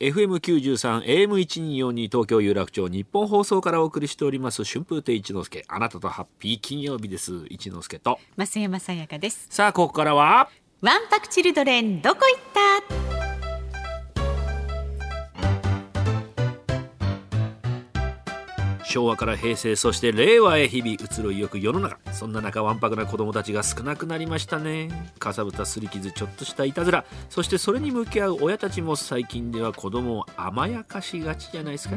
FM93 AM1242 東京有楽町日本放送からお送りしております春風亭一之輔あなたとハッピー金曜日です。一之輔と。増山さやかです。さあここからはワンパクチルドレンどこ行った？昭和から平成そして令和へ日々移ろいよく世の中そんな中わんぱくな子供たちが少なくなりましたね。かさぶたすり傷ちょっとしたいたずらそしてそれに向き合う親たちも最近では子供を甘やかしがちじゃないですか。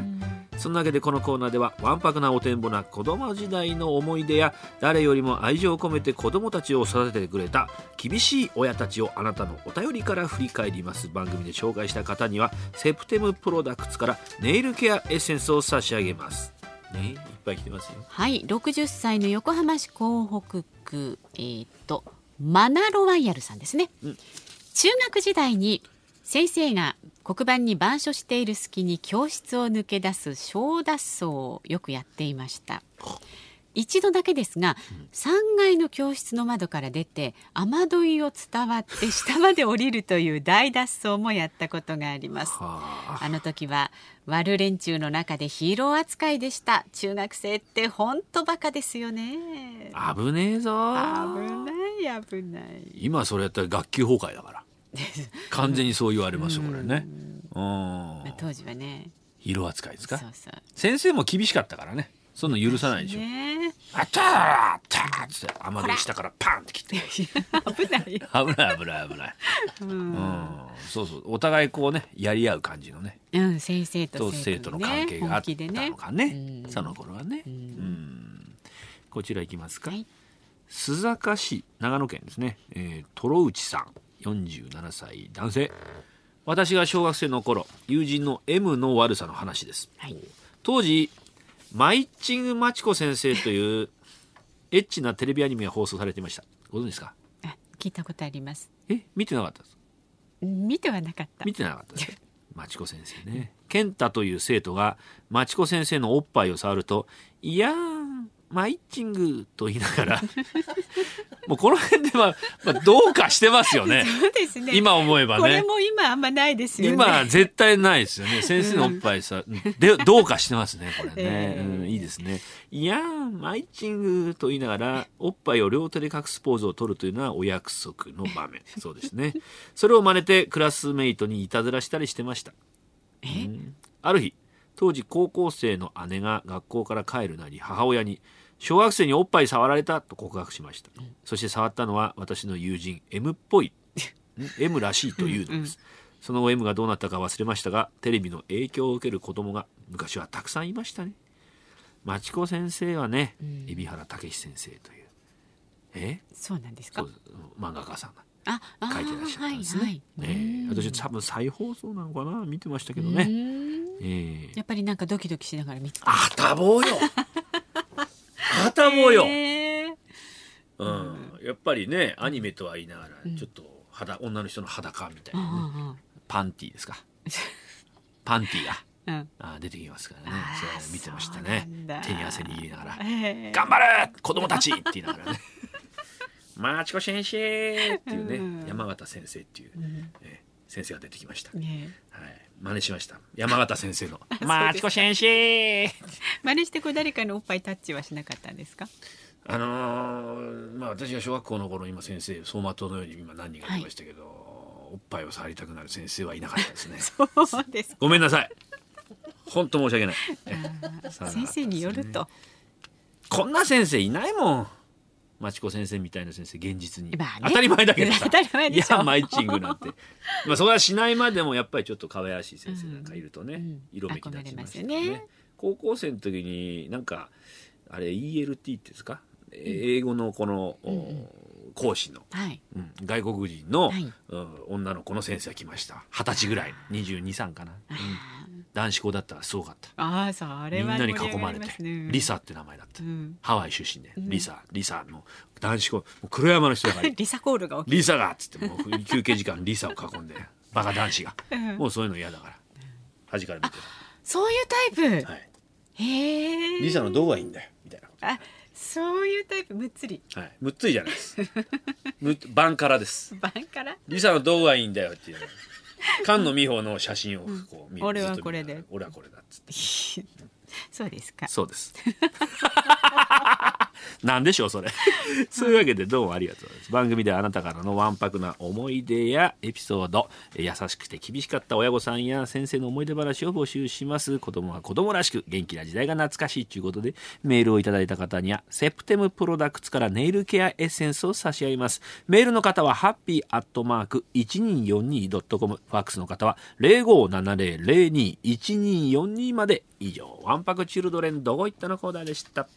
そんなわけでこのコーナーではわんぱくなおてんぼな子供時代の思い出や誰よりも愛情を込めて子供たちを育ててくれた厳しい親たちをあなたのお便りから振り返ります。番組で紹介した方にはセプテムプロダクツからネイルケアエッセンスを差し上げますねいっぱい来てますよ。はい60歳の横浜市港北区えー、とマナロワイヤルさんですね、うん。中学時代に先生が黒板に板書している隙に教室を抜け出す小脱走をよくやっていました一度だけですが、3階の教室の窓から出て雨どいを伝わって 下まで降りるという大脱走もやったことがあります。はあ。の時は悪連中の中でヒーロー扱いでした。中学生って本当バカですよね。あ危ねえぞ。危ない危ない。今それやったら学級崩壊だから。完全にそう言われますよこれね。うん。まあ当時はね。色扱いですか？そうそう。先生も厳しかったからねそんなの許さないでしょ。ね。あったーあったーっつって雨どい下からパンって切って。危ない危ない危ない危ない。うん。そうそうお互いこうねやり合う感じのね。うん先生とと生徒の関係があったのかね。うん。その頃はね。うん。こちら行きますか。はい。須坂市長野県ですね、えー、トロ内さん47歳男性。私が小学生の頃友人の M の悪さの話です、はい。当時マイッチングマチコ先生というエッチなテレビアニメが放送されていました。ご存知ですか？あ聞いたことあります。え見てなかったです見てはなかった。見てなかったですマチコ先生ね。健太という生徒がマチコ先生のおっぱいを触ると「いやマイッチング」と言いながら もうこの辺では、まあ、どうかしてますよね。そうですね。今思えばこれねも今あんまないですよね。今絶対ないですよね。先生のおっぱいさ、でどうかしてますねこれね、ええ。うん、いいですね。いやーマイッチングと言いながらおっぱいを両手で隠すポーズを取るというのはお約束の場面。そうですね。それを真似てクラスメイトにいたずらしたりしてました。うん。ある日当時高校生の姉が学校から帰るなり母親に小学生におっぱい触られたと告白しました、そして触ったのは私の友人 M っぽい。ん M らしいというのです、その後 M がどうなったか忘れましたがテレビの影響を受ける子供が昔はたくさんいましたね。町子先生はね海老原武史先生という。え？そうなんですか？漫画家さんが書いてらっしゃったんですね、はいはい。え。え私多分再放送なのかな？見てましたけどね、ええ。やっぱりなんかドキドキしながら見てた。あたぼうよ。あたぼう。よ、へーうん、やっぱりねアニメとは言いながらちょっと肌女の人の裸みたいな、ね。うんパンティーですか。パンティーが。うん。うんあ見てきますからね。それ見てましたね。手に汗握りながら。へー頑張れ子供たちって言いながらね。マチコ先生っていうね、うん山形先生っていう、え先生が出てきました、ねはい、真似しました。山形先生の。すマチコ先生真似してこう誰かのおっぱいタッチはしなかったんですか？あのーまあ私が小学校の頃今先生走馬灯のように今何人かいましたけど、おっぱいを触りたくなる先生はいなかったですね。そうですごめんなさい。本当申し訳ない。先生によると、こんな先生いないもん町子先生みたいな先生現実に、まあね。当たり前だけどさ。当たり前でしょ。いやマイチングなんて。まあそれはしないまでもやっぱりちょっと可愛らしい先生なんかいるとね、うん色めき立ちますよね。高校生の時になんかあれ ELT っていうんですか？英語のこの、お講師の、はい。うん外国人の、はい。うん女の子の先生が来ました。二十歳ぐらい。223かな、うん男子校だったらすごかった。ああそれはみんなに囲盛り上がまれてりますねリサって名前だった、うん。ハワイ出身で、リサリサの男子校もう黒山の人だから。リサコールが起きリサがっつってもう休憩時間リサを囲んで バカ男子が、うん。もうそういうの嫌だから。端から見てそういうタイプ、た、はい、へえリサのどこがいいんだよみたいな。こあそういうタイプ？むっつり。と、はい、むっついじゃないです。むバンカラです。バンからリサのどこがいいんだよっていう 菅野美穂の写真をこう見俺はずっと見ながらこれで俺はこれだっつって。そうですか。そうです。なんでしょうそれ。そういうわけでどうもありがとうございます。番組ではあなたからのわんぱくな思い出やエピソード、え優しくて厳しかった親御さんや先生の思い出話を募集します。子供は子供らしく元気な時代が懐かしいということでメールをいただいた方にはセプテムプロダクツからネイルケアエッセンスを差し上げます。メールの方はハッピーアットマーク 1242.com ファックスの方は0570021242まで以上わんぱくチルドレンどこ行ったのコーナーでした。